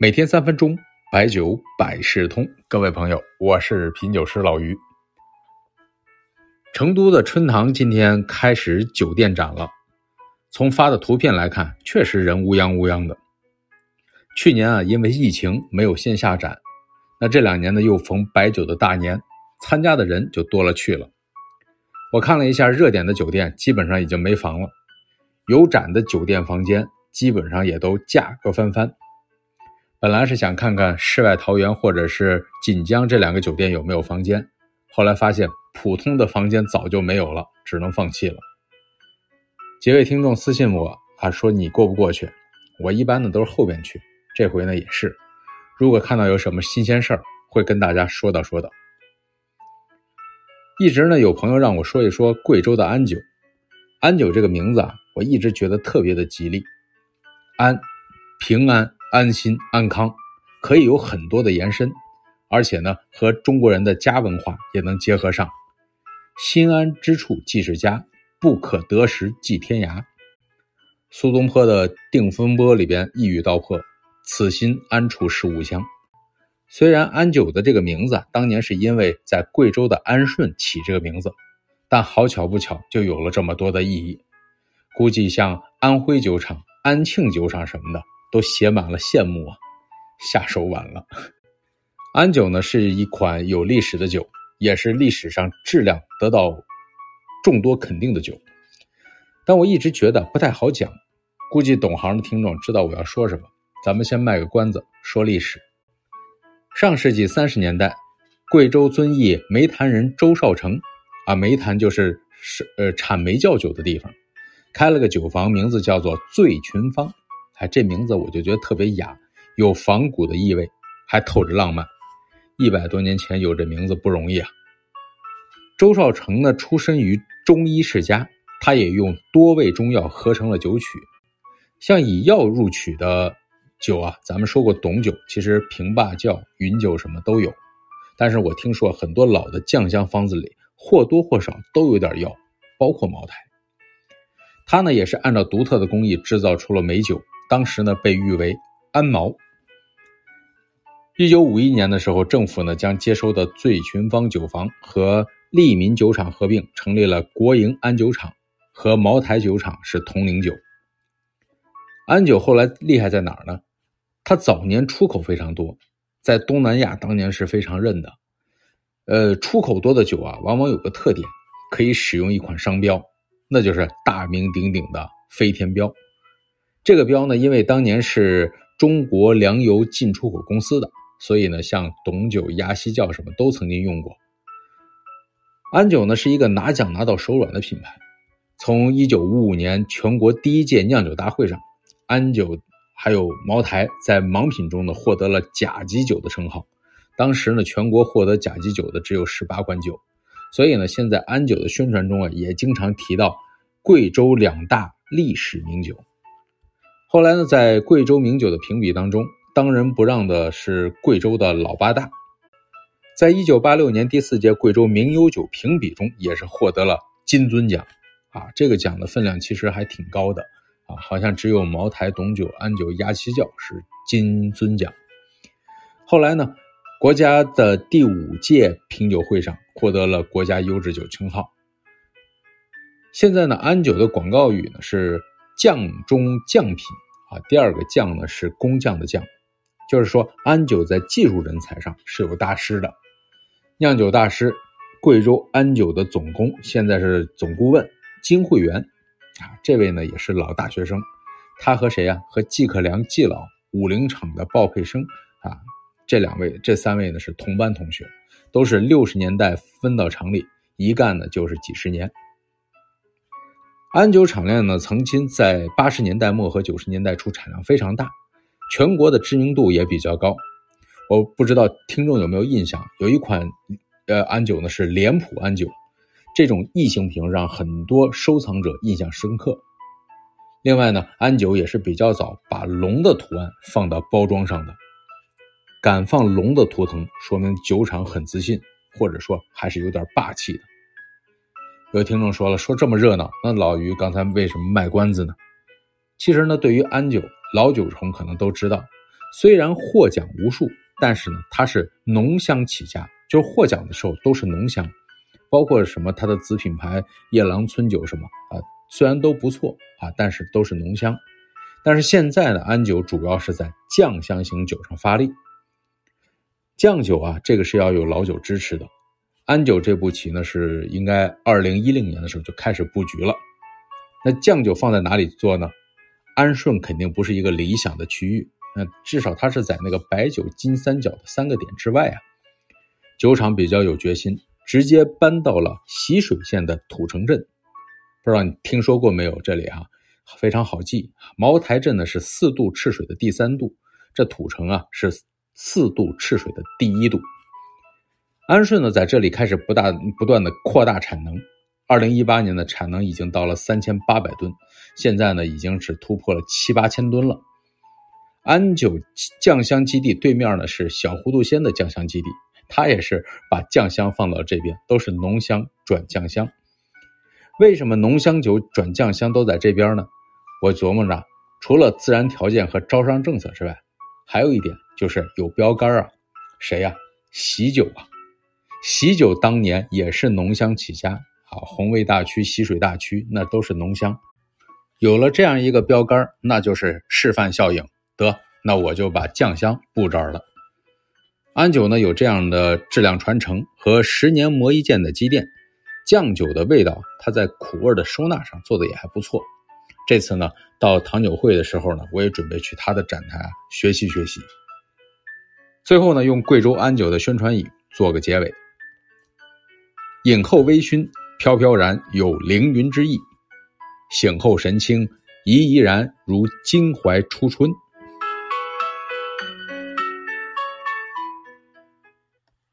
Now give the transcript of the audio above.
每天三分钟，白酒百事通。各位朋友，我是品酒师老于。成都的春堂今天开始酒店展了，从发的图片来看，确实人乌泱乌泱的。去年啊，因为疫情没有线下展，那这两年呢又逢白酒的大年，参加的人就多了去了。我看了一下热点的酒店，基本上已经没房了。有展的酒店房间，基本上也都价格翻番。本来是想看看世外桃源或者是锦江这两个酒店有没有房间，后来发现普通的房间早就没有了，只能放弃了。几位听众私信我啊，说你过不过去？我一般呢都是后边去，这回呢也是。如果看到有什么新鲜事儿，会跟大家说道说道。一直呢有朋友让我说一说贵州的安酒，安酒这个名字啊，我一直觉得特别的吉利，安，平安。安心安康，可以有很多的延伸，而且呢，和中国人的家文化也能结合上。心安之处即是家，不可得时即天涯。苏东坡的《定风波》里边一语道破：此心安处是吾乡。虽然安九的这个名字当年是因为在贵州的安顺起这个名字，但好巧不巧就有了这么多的意义。估计像安徽酒厂、安庆酒厂什么的。都写满了羡慕啊！下手晚了。安酒呢是一款有历史的酒，也是历史上质量得到众多肯定的酒。但我一直觉得不太好讲，估计懂行的听众知道我要说什么。咱们先卖个关子，说历史。上世纪三十年代，贵州遵义煤坛人周少成啊，煤坛就是是呃产煤窖酒的地方，开了个酒坊，名字叫做醉群芳。哎，这名字我就觉得特别雅，有仿古的意味，还透着浪漫。一百多年前有这名字不容易啊。周少成呢，出身于中医世家，他也用多味中药合成了酒曲。像以药入曲的酒啊，咱们说过董酒，其实平坝窖、云酒什么都有。但是我听说很多老的酱香方子里或多或少都有点药，包括茅台。他呢，也是按照独特的工艺制造出了美酒。当时呢，被誉为安茅。一九五一年的时候，政府呢将接收的醉群芳酒坊和利民酒厂合并，成立了国营安酒厂，和茅台酒厂是同龄酒。安酒后来厉害在哪儿呢？它早年出口非常多，在东南亚当年是非常认的。呃，出口多的酒啊，往往有个特点，可以使用一款商标，那就是大名鼎鼎的飞天标。这个标呢，因为当年是中国粮油进出口公司的，所以呢，像董酒、鸭西窖什么都曾经用过。安酒呢是一个拿奖拿到手软的品牌。从一九五五年全国第一届酿酒大会上，安酒还有茅台在盲品中呢获得了甲级酒的称号。当时呢，全国获得甲级酒的只有十八款酒，所以呢，现在安酒的宣传中啊，也经常提到贵州两大历史名酒。后来呢，在贵州名酒的评比当中，当仁不让的是贵州的老八大。在一九八六年第四届贵州名优酒评比中，也是获得了金樽奖。啊，这个奖的分量其实还挺高的啊，好像只有茅台、董酒、安酒、鸭溪窖是金樽奖。后来呢，国家的第五届品酒会上获得了国家优质酒称号。现在呢，安酒的广告语呢是。匠中匠品啊，第二个匠呢是工匠的匠，就是说安酒在技术人才上是有大师的，酿酒大师，贵州安酒的总工，现在是总顾问金慧元啊，这位呢也是老大学生，他和谁呀？和季克良季老、五菱厂的鲍佩生啊，这两位这三位呢是同班同学，都是六十年代分到厂里，一干呢就是几十年。安酒产量呢，曾经在八十年代末和九十年代初产量非常大，全国的知名度也比较高。我不知道听众有没有印象，有一款呃安酒呢是脸谱安酒，这种异形瓶让很多收藏者印象深刻。另外呢，安酒也是比较早把龙的图案放到包装上的，敢放龙的图腾，说明酒厂很自信，或者说还是有点霸气的。有听众说了，说这么热闹，那老于刚才为什么卖关子呢？其实呢，对于安酒，老酒虫可能都知道，虽然获奖无数，但是呢，它是浓香起家，就是获奖的时候都是浓香，包括什么它的子品牌夜郎春酒什么啊，虽然都不错啊，但是都是浓香。但是现在的安酒主要是在酱香型酒上发力。酱酒啊，这个是要有老酒支持的。安酒这步棋呢，是应该二零一零年的时候就开始布局了。那酱酒放在哪里做呢？安顺肯定不是一个理想的区域，那至少它是在那个白酒金三角的三个点之外啊。酒厂比较有决心，直接搬到了习水县的土城镇。不知道你听说过没有？这里啊非常好记，茅台镇呢是四渡赤水的第三渡，这土城啊是。四渡赤水的第一渡，安顺呢在这里开始不大不断的扩大产能，二零一八年的产能已经到了三千八百吨，现在呢已经是突破了七八千吨了。安酒酱香基地对面呢是小糊涂仙的酱香基地，它也是把酱香放到这边，都是浓香转酱香。为什么浓香酒转酱香都在这边呢？我琢磨着，除了自然条件和招商政策之外，还有一点。就是有标杆啊，谁呀？喜酒啊，喜酒当年也是浓香起家啊，红卫大区、习水大区那都是浓香。有了这样一个标杆，那就是示范效应。得，那我就把酱香布这儿了。安酒呢有这样的质量传承和十年磨一剑的积淀，酱酒的味道，它在苦味的收纳上做的也还不错。这次呢到糖酒会的时候呢，我也准备去他的展台学习学习。最后呢，用贵州安酒的宣传语做个结尾：饮后微醺，飘飘然有凌云之意；醒后神清，怡怡然如襟怀初春。